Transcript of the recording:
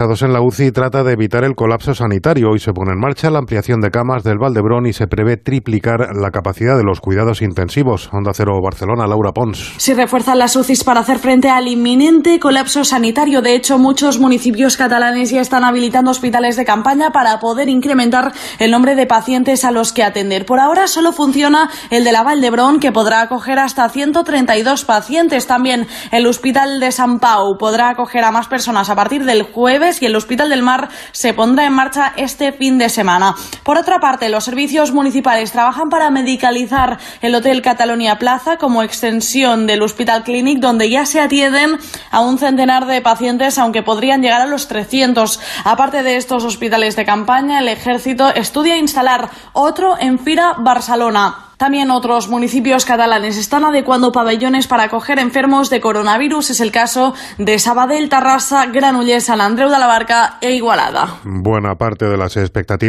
en la UCI trata de evitar el colapso sanitario. Hoy se pone en marcha la ampliación de camas del Valdebrón y se prevé triplicar la capacidad de los cuidados intensivos. Onda Cero Barcelona, Laura Pons. Se refuerzan las UCIs para hacer frente al inminente colapso sanitario. De hecho, muchos municipios catalanes ya están habilitando hospitales de campaña para poder incrementar el nombre de pacientes a los que atender. Por ahora solo funciona el de la Valdebrón, que podrá acoger hasta 132 pacientes. También el Hospital de San Pau podrá acoger a más personas a partir del jueves y el Hospital del Mar se pondrá en marcha este fin de semana. Por otra parte, los servicios municipales trabajan para medicalizar el Hotel Catalonia Plaza como extensión del Hospital Clinic, donde ya se atienden a un centenar de pacientes, aunque podrían llegar a los 300. Aparte de estos hospitales de campaña, el Ejército estudia instalar otro en Fira, Barcelona. También otros municipios catalanes están adecuando pabellones para acoger enfermos de coronavirus. Es el caso de Sabadell, Tarrasa, Granollers, San Andreu de la Barca e Igualada. Buena parte de las expectativas